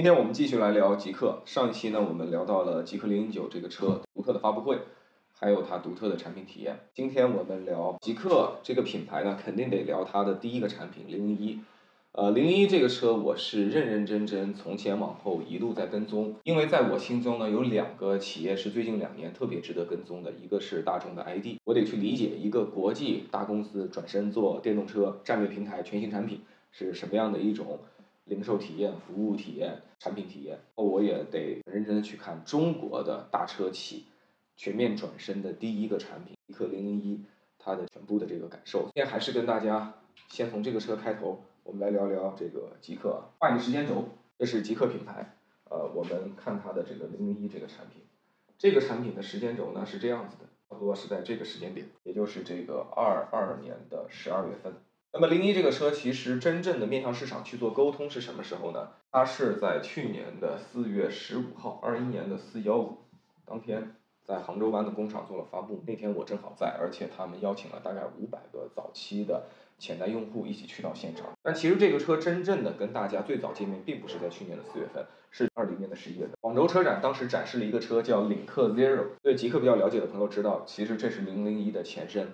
今天我们继续来聊极客。上一期呢，我们聊到了极客零零九这个车独特的发布会，还有它独特的产品体验。今天我们聊极客这个品牌呢，肯定得聊它的第一个产品零零一。呃，零零一这个车我是认认真真从前往后一路在跟踪，因为在我心中呢，有两个企业是最近两年特别值得跟踪的，一个是大众的 ID，我得去理解一个国际大公司转身做电动车战略平台全新产品是什么样的一种。零售体验、服务体验、产品体验，我也得认真的去看中国的大车企全面转身的第一个产品极客零零一，它的全部的这个感受。今天还是跟大家先从这个车开头，我们来聊聊这个极客。画一个时间轴，这是极客品牌。呃，我们看它的这个零零一这个产品，这个产品的时间轴呢是这样子的，差不多是在这个时间点，也就是这个二二年的十二月份。那么零一这个车其实真正的面向市场去做沟通是什么时候呢？它是在去年的四月十五号，二一年的四幺五当天，在杭州湾的工厂做了发布。那天我正好在，而且他们邀请了大概五百个早期的潜在用户一起去到现场。但其实这个车真正的跟大家最早见面，并不是在去年的四月份，是二零年的十一月份。广州车展当时展示了一个车叫领克 Zero，对极客比较了解的朋友知道，其实这是零零一的前身。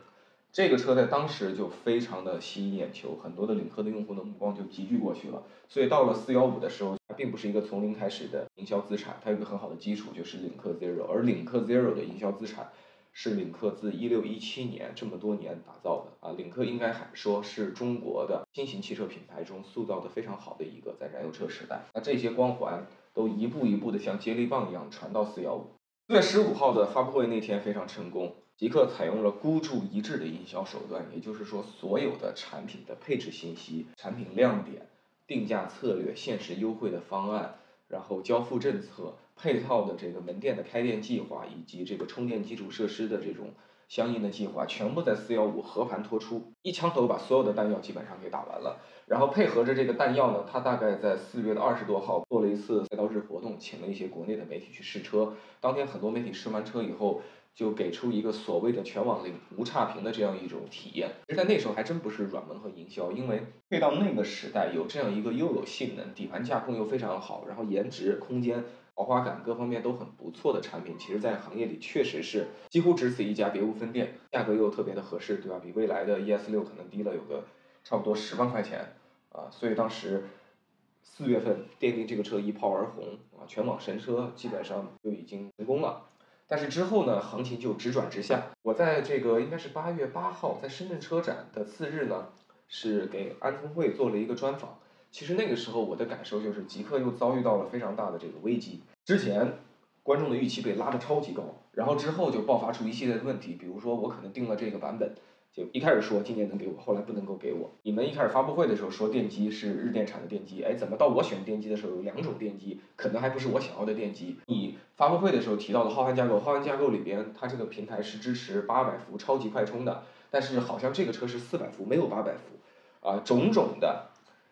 这个车在当时就非常的吸引眼球，很多的领克的用户的目光就集聚过去了。所以到了四幺五的时候，它并不是一个从零开始的营销资产，它有个很好的基础，就是领克 Zero。而领克 Zero 的营销资产是领克自一六一七年这么多年打造的啊。领克应该还说是中国的新型汽车品牌中塑造的非常好的一个，在燃油车时代，那这些光环都一步一步的像接力棒一样传到四幺五。四月十五号的发布会那天非常成功。极客采用了孤注一掷的营销手段，也就是说，所有的产品的配置信息、产品亮点、定价策略、限时优惠的方案，然后交付政策、配套的这个门店的开店计划，以及这个充电基础设施的这种相应的计划，全部在四幺五和盘托出，一枪头把所有的弹药基本上给打完了。然后配合着这个弹药呢，他大概在四月的二十多号做了一次赛道日活动，请了一些国内的媒体去试车。当天很多媒体试完车以后。就给出一个所谓的全网零无差评的这样一种体验，其实在那时候还真不是软文和营销，因为配到那个时代有这样一个又有性能、底盘架控又非常好，然后颜值、空间、豪华感各方面都很不错的产品，其实在行业里确实是几乎只此一家，别无分店，价格又特别的合适，对吧？比未来的 ES 六可能低了有个差不多十万块钱啊，所以当时四月份奠定这个车一炮而红啊，全网神车基本上就已经成功了。但是之后呢，行情就直转直下。我在这个应该是八月八号，在深圳车展的次日呢，是给安聪慧做了一个专访。其实那个时候我的感受就是，极客又遭遇到了非常大的这个危机。之前观众的预期被拉得超级高，然后之后就爆发出一系列的问题，比如说我可能定了这个版本。就一开始说今年能给我，后来不能够给我。你们一开始发布会的时候说电机是日电产的电机，哎，怎么到我选电机的时候有两种电机，可能还不是我想要的电机？你发布会的时候提到的浩瀚架构，浩瀚架构里边它这个平台是支持八百伏超级快充的，但是好像这个车是四百伏，没有八百伏，啊，种种的，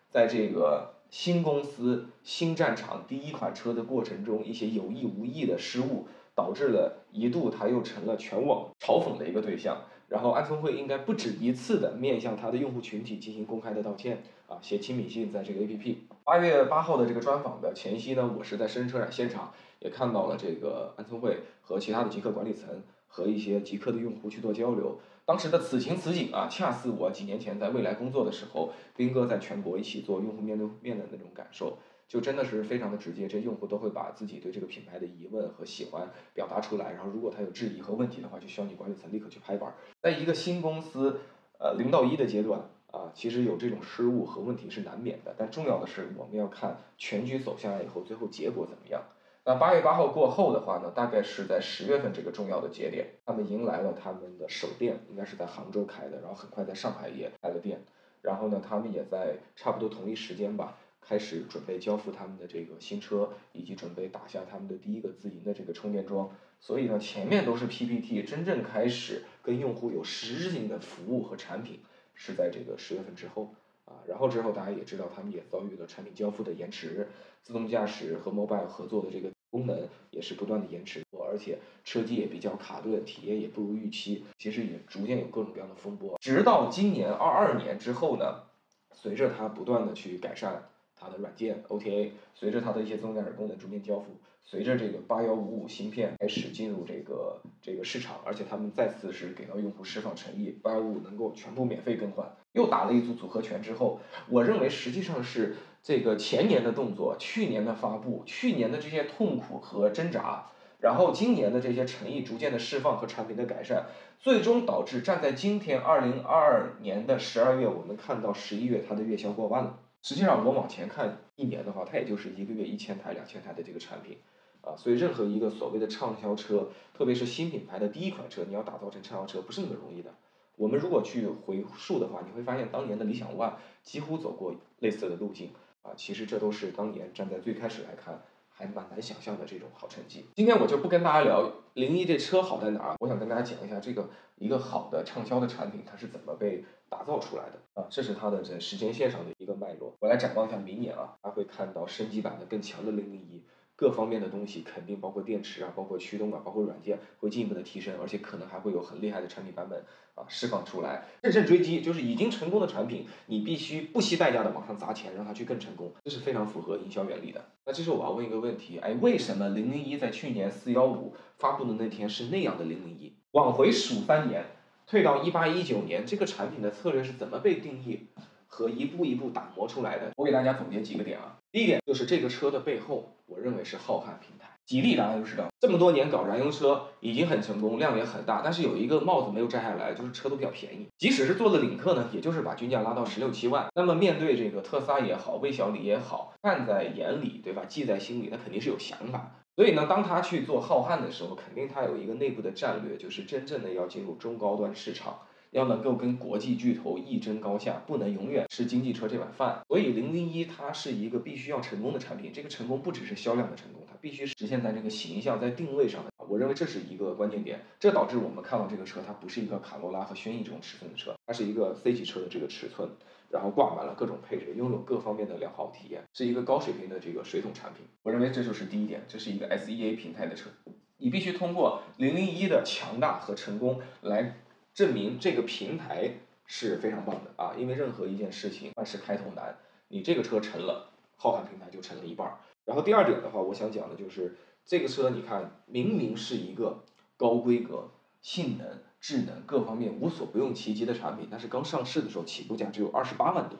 在这个新公司新战场第一款车的过程中，一些有意无意的失误，导致了一度它又成了全网嘲讽的一个对象。然后安聪慧应该不止一次的面向他的用户群体进行公开的道歉啊，写亲笔信在这个 APP。八月八号的这个专访的前夕呢，我是在深圳车展现场，也看到了这个安聪慧和其他的极客管理层和一些极客的用户去做交流。当时的此情此景啊，恰似我几年前在未来工作的时候，斌哥在全国一起做用户面对面的那种感受。就真的是非常的直接，这用户都会把自己对这个品牌的疑问和喜欢表达出来，然后如果他有质疑和问题的话，就需要你管理层立刻去拍板。在一个新公司，呃零到一的阶段啊，其实有这种失误和问题是难免的，但重要的是我们要看全局走下来以后，最后结果怎么样。那八月八号过后的话呢，大概是在十月份这个重要的节点，他们迎来了他们的首店，应该是在杭州开的，然后很快在上海也开了店，然后呢，他们也在差不多同一时间吧。开始准备交付他们的这个新车，以及准备打下他们的第一个自营的这个充电桩。所以呢，前面都是 PPT，真正开始跟用户有实质性的服务和产品是在这个十月份之后啊。然后之后大家也知道，他们也遭遇了产品交付的延迟，自动驾驶和 Mobile 合作的这个功能也是不断的延迟，而且车机也比较卡顿，体验也不如预期。其实也逐渐有各种各样的风波，直到今年二二年之后呢，随着它不断的去改善。它的软件 OTA，随着它的一些自动驾驶功能逐渐交付，随着这个八幺五五芯片开始进入这个这个市场，而且他们再次是给到用户释放诚意，八幺五五能够全部免费更换，又打了一组组合拳之后，我认为实际上是这个前年的动作，去年的发布，去年的这些痛苦和挣扎。然后今年的这些诚意逐渐的释放和产品的改善，最终导致站在今天二零二二年的十二月，我们看到十一月它的月销过万了。实际上我往前看一年的话，它也就是一个月一千台、两千台的这个产品，啊，所以任何一个所谓的畅销车，特别是新品牌的第一款车，你要打造成畅销车不是那么容易的。我们如果去回溯的话，你会发现当年的理想 ONE 几乎走过类似的路径，啊，其实这都是当年站在最开始来看。还蛮难想象的这种好成绩。今天我就不跟大家聊零一这车好在哪儿，我想跟大家讲一下这个一个好的畅销的产品它是怎么被打造出来的啊，这是它的这时间线上的一个脉络。我来展望一下明年啊，还会看到升级版的更强的零零一。各方面的东西肯定包括电池啊，包括驱动啊，包括软件会进一步的提升，而且可能还会有很厉害的产品版本啊释放出来。乘胜追击就是已经成功的产品，你必须不惜代价的往上砸钱，让它去更成功，这是非常符合营销原理的。那这时候我要问一个问题，哎，为什么零零一在去年四幺五发布的那天是那样的零零一？往回数三年，退到一八一九年，这个产品的策略是怎么被定义？和一步一步打磨出来的，我给大家总结几个点啊。第一点就是这个车的背后，我认为是浩瀚平台。吉利大家都知道，这么多年搞燃油车已经很成功，量也很大，但是有一个帽子没有摘下来，就是车都比较便宜。即使是做了领克呢，也就是把均价拉到十六七万。那么面对这个特斯拉也好，魏小李也好，看在眼里，对吧？记在心里，那肯定是有想法。所以呢，当他去做浩瀚的时候，肯定他有一个内部的战略，就是真正的要进入中高端市场。要能够跟国际巨头一争高下，不能永远吃经济车这碗饭。所以零零一它是一个必须要成功的产品，这个成功不只是销量的成功，它必须实现在这个形象、在定位上的。我认为这是一个关键点，这导致我们看到这个车，它不是一个卡罗拉和轩逸这种尺寸的车，它是一个 C 级车的这个尺寸，然后挂满了各种配置，拥有各方面的良好体验，是一个高水平的这个水桶产品。我认为这就是第一点，这是一个 SEA 平台的车，你必须通过零零一的强大和成功来。证明这个平台是非常棒的啊，因为任何一件事情万事开头难，你这个车沉了，浩瀚平台就沉了一半儿。然后第二点的话，我想讲的就是这个车，你看明明是一个高规格、性能、智能各方面无所不用其极的产品，但是刚上市的时候起步价只有二十八万多，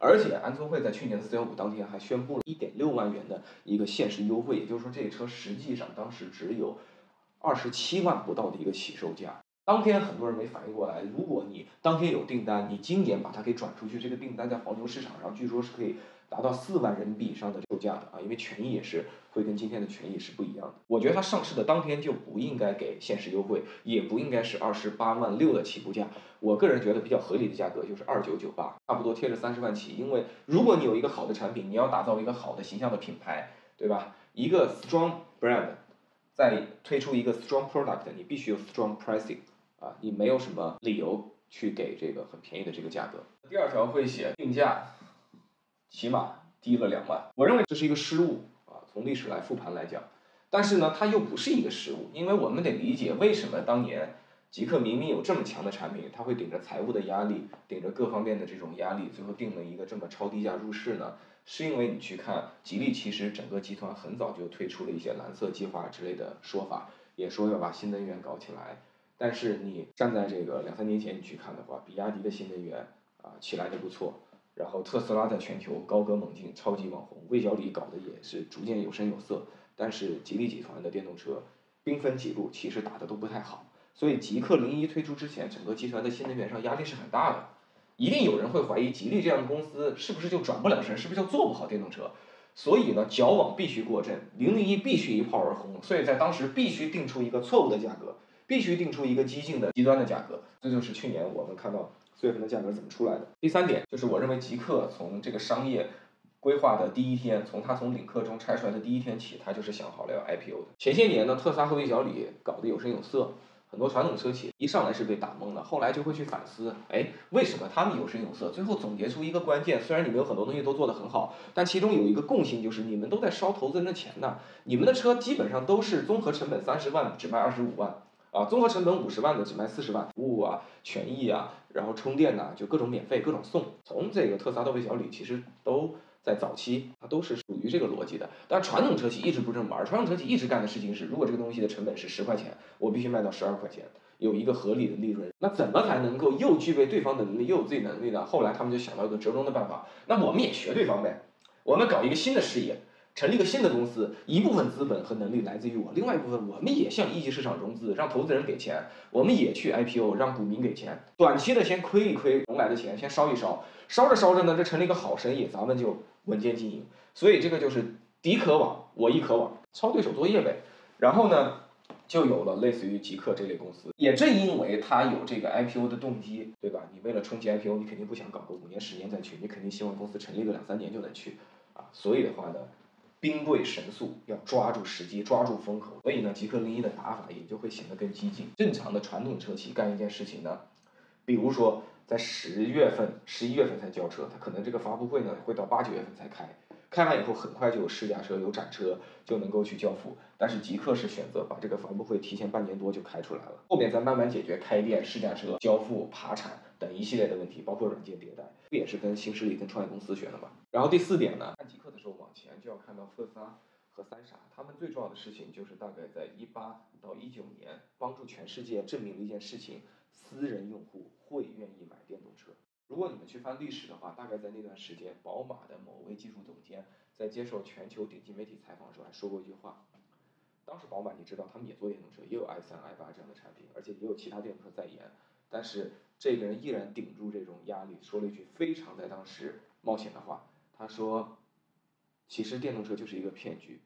而且安聪慧在去年的四幺五当天还宣布了一点六万元的一个限时优惠，也就是说这车实际上当时只有二十七万不到的一个起售价。当天很多人没反应过来，如果你当天有订单，你今年把它给转出去，这个订单在黄牛市场上据说是可以达到四万人民币以上的售价的啊，因为权益也是会跟今天的权益是不一样的。我觉得它上市的当天就不应该给限时优惠，也不应该是二十八万六的起步价。我个人觉得比较合理的价格就是二九九八，差不多贴着三十万起。因为如果你有一个好的产品，你要打造一个好的形象的品牌，对吧？一个 strong brand，再推出一个 strong product，你必须有 strong pricing。啊，你没有什么理由去给这个很便宜的这个价格。第二条会写定价起码低了两万，我认为这是一个失误啊。从历史来复盘来讲，但是呢，它又不是一个失误，因为我们得理解为什么当年极客明明有这么强的产品，它会顶着财务的压力，顶着各方面的这种压力，最后定了一个这么超低价入市呢？是因为你去看吉利，其实整个集团很早就推出了一些蓝色计划之类的说法，也说要把新能源搞起来。但是你站在这个两三年前你去看的话，比亚迪的新能源啊起来的不错，然后特斯拉在全球高歌猛进，超级网红，魏小李搞的也是逐渐有声有色。但是吉利集团的电动车兵分几路，其实打的都不太好。所以极氪零一推出之前，整个集团的新能源上压力是很大的。一定有人会怀疑吉利这样的公司是不是就转不了身，是不是就做不好电动车？所以呢，矫枉必须过正，零零一必须一炮而红。所以在当时必须定出一个错误的价格。必须定出一个激进的极端的价格，这就是去年我们看到四月份的价格怎么出来的。第三点就是我认为极客从这个商业规划的第一天，从他从领克中拆出来的第一天起，他就是想好了要 IPO 的。前些年呢，特斯拉和魏小李搞得有声有色，很多传统车企一上来是被打懵了，后来就会去反思，哎，为什么他们有声有色？最后总结出一个关键，虽然你们有很多东西都做得很好，但其中有一个共性就是你们都在烧投资人的钱呢。你们的车基本上都是综合成本三十万，只卖二十五万。啊，综合成本五十万的只卖四十万，服务啊、权益啊，然后充电呐，就各种免费、各种送。从这个特斯拉到魏小李，其实都在早期它都是属于这个逻辑的。但传统车企一直不这么玩，传统车企一直干的事情是，如果这个东西的成本是十块钱，我必须卖到十二块钱，有一个合理的利润。那怎么才能够又具备对方的能力，又有自己能力呢？后来他们就想到一个折中的办法，那我们也学对方呗，我们搞一个新的事业。成立一个新的公司，一部分资本和能力来自于我，另外一部分我们也向一级市场融资，让投资人给钱，我们也去 IPO，让股民给钱，短期的先亏一亏，融来的钱先烧一烧，烧着烧着呢，这成了一个好生意，咱们就稳健经营。所以这个就是敌可往，我亦可往，抄对手作业呗。然后呢，就有了类似于极客这类公司。也正因为他有这个 IPO 的动机，对吧？你为了冲击 IPO，你肯定不想搞个五年十年再去，你肯定希望公司成立个两三年就能去啊。所以的话呢。兵贵神速，要抓住时机，抓住风口。所以呢，极氪零一的打法也就会显得更激进。正常的传统车企干一件事情呢，比如说在十月份、十一月份才交车，它可能这个发布会呢会到八九月份才开。开完以后，很快就有试驾车、有展车，就能够去交付。但是极客是选择把这个发布会提前半年多就开出来了，后面再慢慢解决开店、试驾车、交付、爬产等一系列的问题，包括软件迭代，不也是跟新势力、跟创业公司学的吗？然后第四点呢，看极客的时候往前就要看到特斯拉和三傻，他们最重要的事情就是大概在一八到一九年，帮助全世界证明了一件事情：私人用户会愿意买电动车。如果你们去翻历史的话，大概在那段时间，宝马的某位技术总监在接受全球顶级媒体采访的时候还说过一句话。当时宝马你知道，他们也做电动车，也有 i 三、i 八这样的产品，而且也有其他电动车在研。但是这个人依然顶住这种压力，说了一句非常在当时冒险的话。他说：“其实电动车就是一个骗局，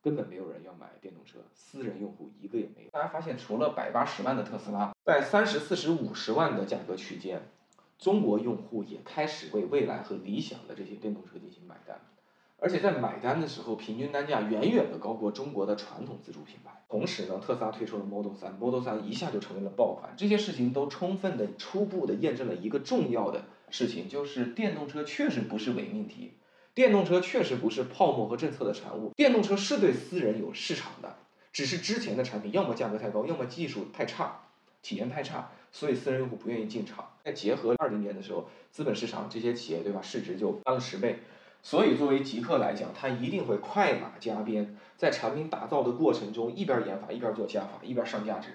根本没有人要买电动车，私人用户一个也没有。”大家发现，除了百八十万的特斯拉，在三十四十五十万的价格区间。中国用户也开始为蔚来和理想的这些电动车进行买单，而且在买单的时候，平均单价远远的高过中国的传统自主品牌。同时呢，特斯拉推出了 Model 3，Model 3一下就成为了爆款。这些事情都充分的、初步的验证了一个重要的事情，就是电动车确实不是伪命题，电动车确实不是泡沫和政策的产物，电动车是对私人有市场的，只是之前的产品要么价格太高，要么技术太差，体验太差。所以私人用户不愿意进场，再结合二零年的时候，资本市场这些企业对吧，市值就翻了十倍，所以作为极客来讲，它一定会快马加鞭，在产品打造的过程中，一边研发一边做加法，一边上价值。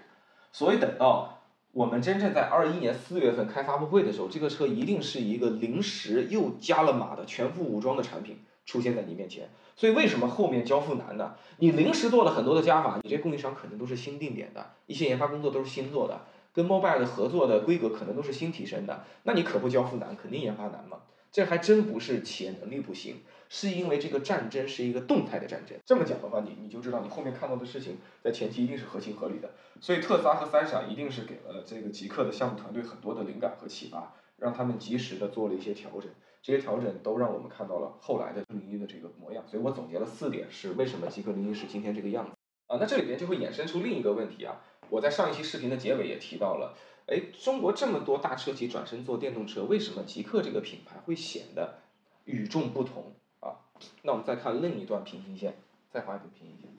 所以等到我们真正在二一年四月份开发布会的时候，这个车一定是一个临时又加了码的全副武装的产品出现在你面前。所以为什么后面交付难呢？你临时做了很多的加法，你这供应商可能都是新定点的，一些研发工作都是新做的。跟 mobile 的合作的规格可能都是新提升的，那你可不交付难，肯定研发难嘛。这还真不是企业能力不行，是因为这个战争是一个动态的战争。这么讲的话，你你就知道你后面看到的事情在前期一定是合情合理的。所以特斯拉和三傻一定是给了这个极客的项目团队很多的灵感和启发，让他们及时的做了一些调整。这些调整都让我们看到了后来的零一的这个模样。所以我总结了四点，是为什么极客零一是今天这个样子啊？那这里边就会衍生出另一个问题啊。我在上一期视频的结尾也提到了，哎，中国这么多大车企转身做电动车，为什么极客这个品牌会显得与众不同啊？那我们再看另一段平行线，再画一条平行线。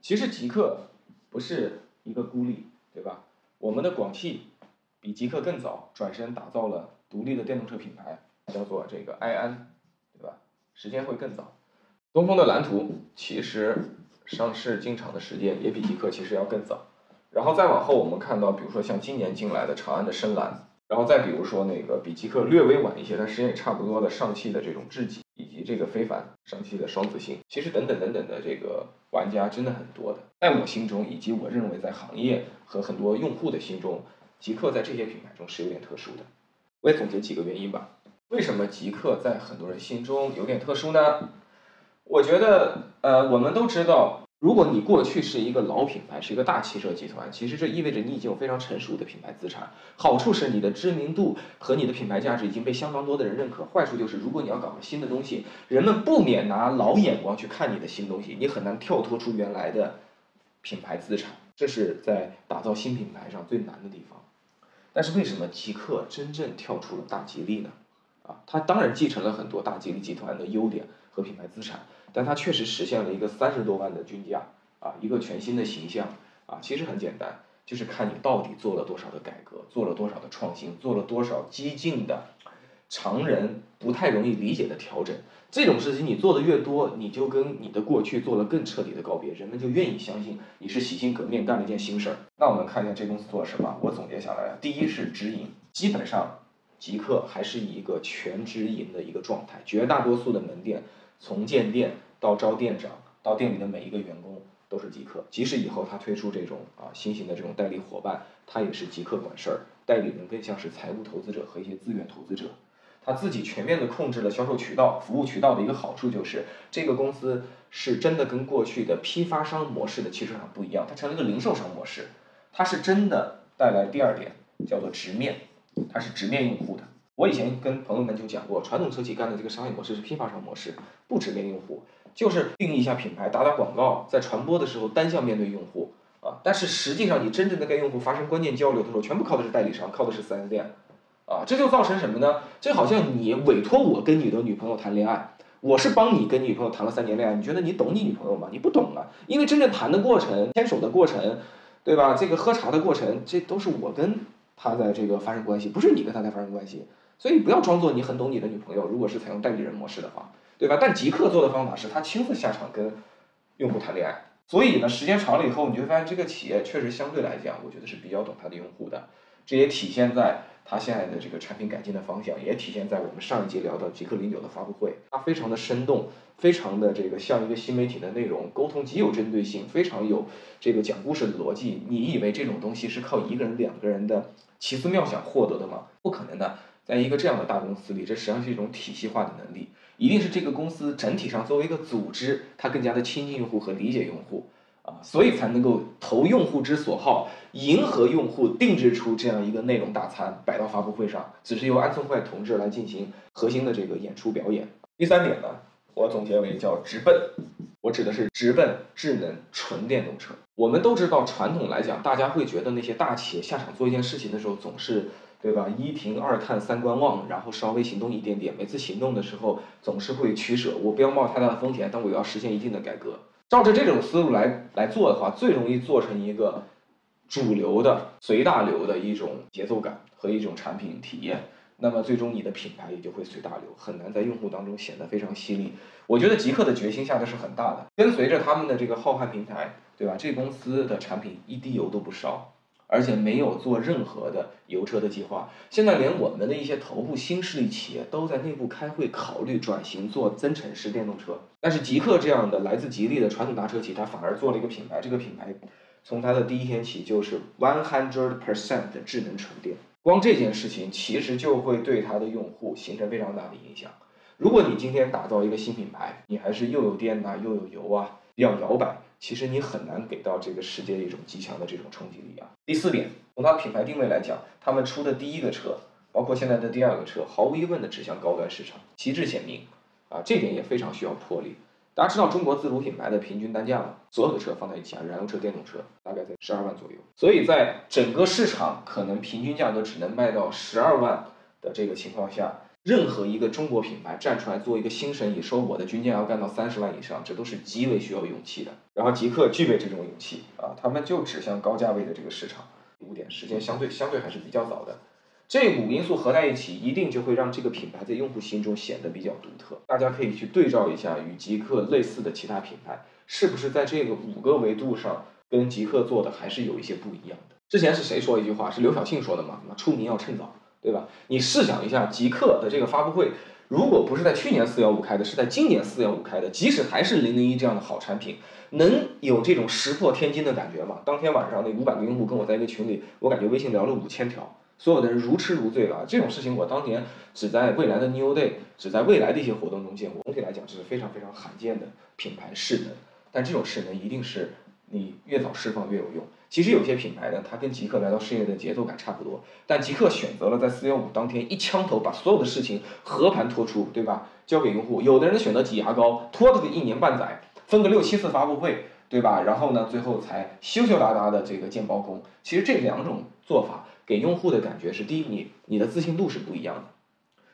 其实极客不是一个孤立，对吧？我们的广汽比极客更早转身打造了独立的电动车品牌，叫做这个埃安，对吧？时间会更早。东风的蓝图其实。上市进场的时间也比极客其实要更早，然后再往后我们看到，比如说像今年进来的长安的深蓝，然后再比如说那个比极客略微晚一些，但时间也差不多的上汽的这种智己，以及这个非凡上汽的双子星，其实等等等等的这个玩家真的很多的，在我心中以及我认为在行业和很多用户的心中，极客在这些品牌中是有点特殊的。我也总结几个原因吧，为什么极客在很多人心中有点特殊呢？我觉得，呃，我们都知道，如果你过去是一个老品牌，是一个大汽车集团，其实这意味着你已经有非常成熟的品牌资产。好处是你的知名度和你的品牌价值已经被相当多的人认可。坏处就是，如果你要搞个新的东西，人们不免拿老眼光去看你的新东西，你很难跳脱出原来的品牌资产。这是在打造新品牌上最难的地方。但是为什么极客真正跳出了大吉利呢？啊，它当然继承了很多大吉利集团的优点。和品牌资产，但它确实实现了一个三十多万的均价啊，一个全新的形象啊，其实很简单，就是看你到底做了多少的改革，做了多少的创新，做了多少激进的常人不太容易理解的调整。这种事情你做的越多，你就跟你的过去做了更彻底的告别，人们就愿意相信你是洗心革面干了一件新事儿。那我们看一下这公司做了什么，我总结下来，第一是直营，基本上极客还是以一个全直营的一个状态，绝大多数的门店从建店到招店长到店里的每一个员工都是极客，即使以后他推出这种啊新型的这种代理伙伴，他也是极客管事儿，代理人更像是财务投资者和一些资源投资者。他自己全面的控制了销售渠道、服务渠道的一个好处就是，这个公司是真的跟过去的批发商模式的汽车厂不一样，它成了一个零售商模式，它是真的带来第二点叫做直面，它是直面用户的。我以前跟朋友们就讲过，传统车企干的这个商业模式是批发商模式，不直面用户，就是定义一下品牌，打打广告，在传播的时候单向面对用户啊，但是实际上你真正的跟用户发生关键交流的时候，全部靠的是代理商，靠的是 4S 店。啊，这就造成什么呢？这好像你委托我跟你的女朋友谈恋爱，我是帮你跟女朋友谈了三年恋爱，你觉得你懂你女朋友吗？你不懂啊，因为真正谈的过程、牵手的过程，对吧？这个喝茶的过程，这都是我跟他在这个发生关系，不是你跟他在发生关系。所以不要装作你很懂你的女朋友，如果是采用代理人模式的话，对吧？但极客做的方法是他亲自下场跟用户谈恋爱，所以呢，时间长了以后，你就会发现这个企业确实相对来讲，我觉得是比较懂他的用户的，这也体现在。它现在的这个产品改进的方向，也体现在我们上一集聊到极客零九的发布会，它非常的生动，非常的这个像一个新媒体的内容，沟通极有针对性，非常有这个讲故事的逻辑。你以为这种东西是靠一个人、两个人的奇思妙想获得的吗？不可能的，在一个这样的大公司里，这实际上是一种体系化的能力，一定是这个公司整体上作为一个组织，它更加的亲近用户和理解用户。啊，所以才能够投用户之所好，迎合用户，定制出这样一个内容大餐摆到发布会上，只是由安聪慧同志来进行核心的这个演出表演。第三点呢，我总结为叫直奔，我指的是直奔智能纯电动车。我们都知道，传统来讲，大家会觉得那些大企业下场做一件事情的时候，总是对吧？一停二看三观望，然后稍微行动一点点。每次行动的时候，总是会取舍，我不要冒太大的风险，但我要实现一定的改革。照着这种思路来来做的话，最容易做成一个主流的、随大流的一种节奏感和一种产品体验。那么最终你的品牌也就会随大流，很难在用户当中显得非常犀利。我觉得极客的决心下的是很大的，跟随着他们的这个浩瀚平台，对吧？这公司的产品一滴油都不烧。而且没有做任何的油车的计划，现在连我们的一些头部新势力企业都在内部开会考虑转型做增程式电动车。但是极客这样的来自吉利的传统大车企，它反而做了一个品牌，这个品牌从它的第一天起就是 one hundred percent 的智能纯电。光这件事情其实就会对它的用户形成非常大的影响。如果你今天打造一个新品牌，你还是又有电呐又有油啊，比较摇摆。其实你很难给到这个世界一种极强的这种冲击力啊。第四点，从它品牌定位来讲，他们出的第一个车，包括现在的第二个车，毫无疑问的指向高端市场，旗帜鲜明啊，这点也非常需要魄力。大家知道中国自主品牌的平均单价吗？所有的车放在一起啊，燃油车、电动车大概在十二万左右，所以在整个市场可能平均价格只能卖到十二万的这个情况下。任何一个中国品牌站出来做一个新生意，说我的均价要干到三十万以上，这都是极为需要勇气的。然后极客具备这种勇气啊，他们就指向高价位的这个市场。五点时间相对相对还是比较早的，这五因素合在一起，一定就会让这个品牌在用户心中显得比较独特。大家可以去对照一下与极客类似的其他品牌，是不是在这个五个维度上跟极客做的还是有一些不一样的？之前是谁说一句话？是刘晓庆说的吗？出名要趁早。对吧？你试想一下，极客的这个发布会，如果不是在去年四幺五开的，是在今年四幺五开的，即使还是零零一这样的好产品，能有这种石破天惊的感觉吗？当天晚上那五百个用户跟我在一个群里，我感觉微信聊了五千条，所有的人如痴如醉了。这种事情我当年只在未来的 New Day，只在未来的一些活动中见过。总体来讲，这是非常非常罕见的品牌势能，但这种势能一定是你越早释放越有用。其实有些品牌呢，它跟极客来到事业的节奏感差不多，但极客选择了在四幺五当天一枪头把所有的事情和盘托出，对吧？交给用户。有的人选择挤牙膏，拖这个一年半载，分个六七次发布会，对吧？然后呢，最后才羞羞答答的这个见包公。其实这两种做法给用户的感觉是：第一，你你的自信度是不一样的；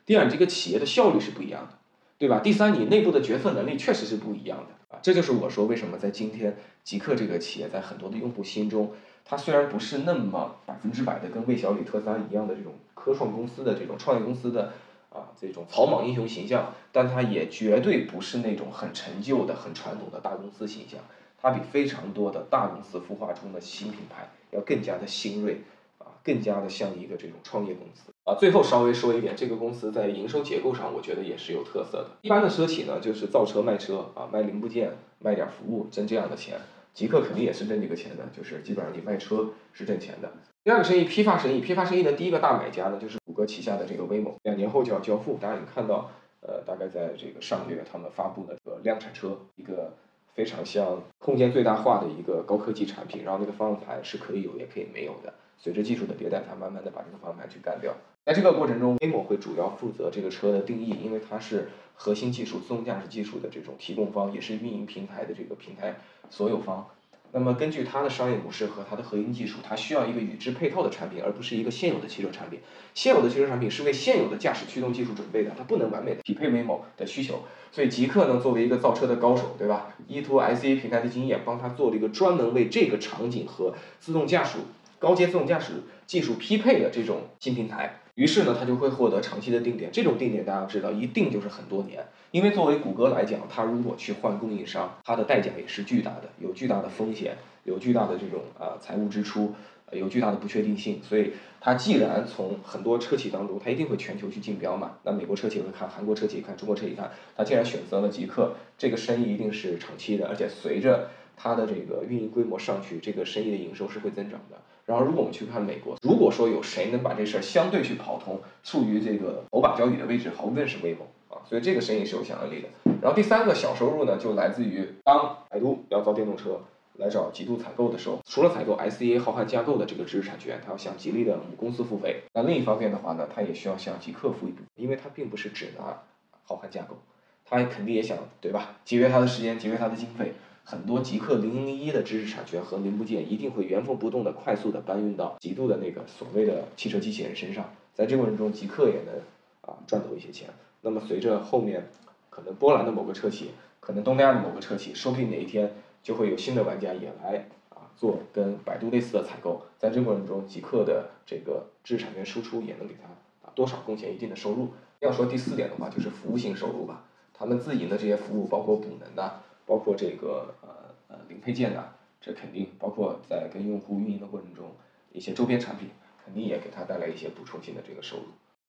第二，你这个企业的效率是不一样的，对吧？第三，你内部的决策能力确实是不一样的。这就是我说为什么在今天极客这个企业在很多的用户心中，它虽然不是那么百分之百的跟魏小李、特斯拉一样的这种科创公司的这种创业公司的啊这种草莽英雄形象，但它也绝对不是那种很陈旧的、很传统的大公司形象。它比非常多的大公司孵化中的新品牌要更加的新锐，啊，更加的像一个这种创业公司。啊，最后稍微说一点，这个公司在营收结构上，我觉得也是有特色的。一般的车企呢，就是造车卖车啊，卖零部件，卖点服务，挣这样的钱。极客肯定也是挣这个钱的，就是基本上你卖车是挣钱的。第二个生意，批发生意，批发生意的第一个大买家呢，就是谷歌旗下的这个威猛，两年后就要交付。大家已经看到，呃，大概在这个上个月他们发布的这个量产车，一个非常像空间最大化的一个高科技产品，然后那个方向盘是可以有也可以没有的。随着技术的迭代，它慢慢的把这个方向盘去干掉。在这个过程中，威猛会主要负责这个车的定义，因为它是核心技术自动驾驶技术的这种提供方，也是运营平台的这个平台所有方。那么根据它的商业模式和它的核心技术，它需要一个与之配套的产品，而不是一个现有的汽车产品。现有的汽车产品是为现有的驾驶驱动技术准备的，它不能完美的匹配威猛的需求。所以极客呢，作为一个造车的高手，对吧？依托 ICA 平台的经验，帮他做了一个专门为这个场景和自动驾驶。高阶自动驾驶技术匹配的这种新平台，于是呢，他就会获得长期的定点。这种定点大家知道，一定就是很多年。因为作为谷歌来讲，它如果去换供应商，它的代价也是巨大的，有巨大的风险，有巨大的这种啊财务支出，有巨大的不确定性。所以，它既然从很多车企当中，它一定会全球去竞标嘛。那美国车企会看，韩国车企看，中国车企看，它既然选择了极客，这个生意一定是长期的，而且随着它的这个运营规模上去，这个生意的营收是会增长的。然后，如果我们去看美国，如果说有谁能把这事儿相对去跑通，处于这个头把交椅的位置，毫无疑问是威猛啊。所以这个生意是有想象力的。然后第三个小收入呢，就来自于当百度要造电动车来找极度采购的时候，除了采购 SCA 浩瀚架构的这个知识产权，它要向吉利的母公司付费。那另一方面的话呢，它也需要向极客付一部分，因为它并不是只拿浩瀚架构，它肯定也想对吧？节约它的时间，节约它的经费。很多极客零零一的知识产权和零部件一定会原封不动的、快速的搬运到极度的那个所谓的汽车机器人身上，在这过程中，极客也能啊赚走一些钱。那么随着后面可能波兰的某个车企，可能东南亚的某个车企，说不定哪一天就会有新的玩家也来啊做跟百度类似的采购，在这过程中，极客的这个知识产权输出也能给他啊多少贡献一定的收入。要说第四点的话，就是服务性收入吧，他们自营的这些服务，包括补能的。包括这个呃呃零配件的，这肯定包括在跟用户运营的过程中，一些周边产品肯定也给他带来一些补充性的这个收入。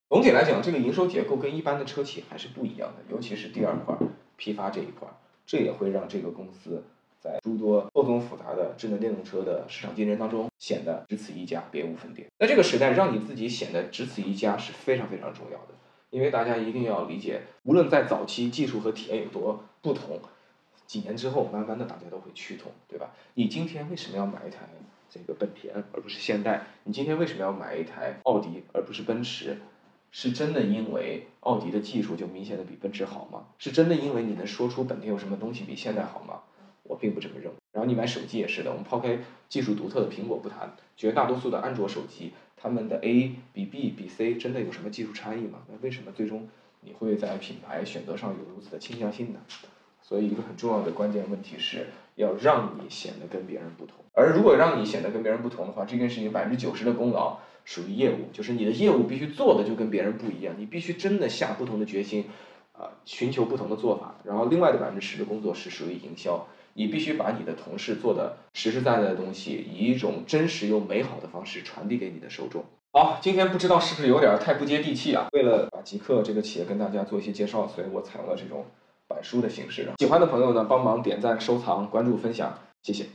总体来讲，这个营收结构跟一般的车企还是不一样的，尤其是第二块批发这一块，这也会让这个公司在诸多错综复杂的智能电动车的市场竞争当中显得只此一家，别无分店。在这个时代，让你自己显得只此一家是非常非常重要的，因为大家一定要理解，无论在早期技术和体验有多不同。几年之后，慢慢的大家都会趋同，对吧？你今天为什么要买一台这个本田而不是现代？你今天为什么要买一台奥迪而不是奔驰？是真的因为奥迪的技术就明显的比奔驰好吗？是真的因为你能说出本田有什么东西比现代好吗？我并不这么认为。然后你买手机也是的，我们抛开技术独特的苹果不谈，绝大多数的安卓手机，他们的 A 比 B 比 C 真的有什么技术差异吗？那为什么最终你会在品牌选择上有如此的倾向性呢？所以，一个很重要的关键问题是要让你显得跟别人不同。而如果让你显得跟别人不同的话，这件事情百分之九十的功劳属于业务，就是你的业务必须做的就跟别人不一样，你必须真的下不同的决心，啊，寻求不同的做法。然后，另外的百分之十的工作是属于营销，你必须把你的同事做的实实在在的东西，以一种真实又美好的方式传递给你的受众。好，今天不知道是不是有点太不接地气啊？为了把极客这个企业跟大家做一些介绍，所以我采用了这种。板书的形式，喜欢的朋友呢，帮忙点赞、收藏、关注、分享，谢谢。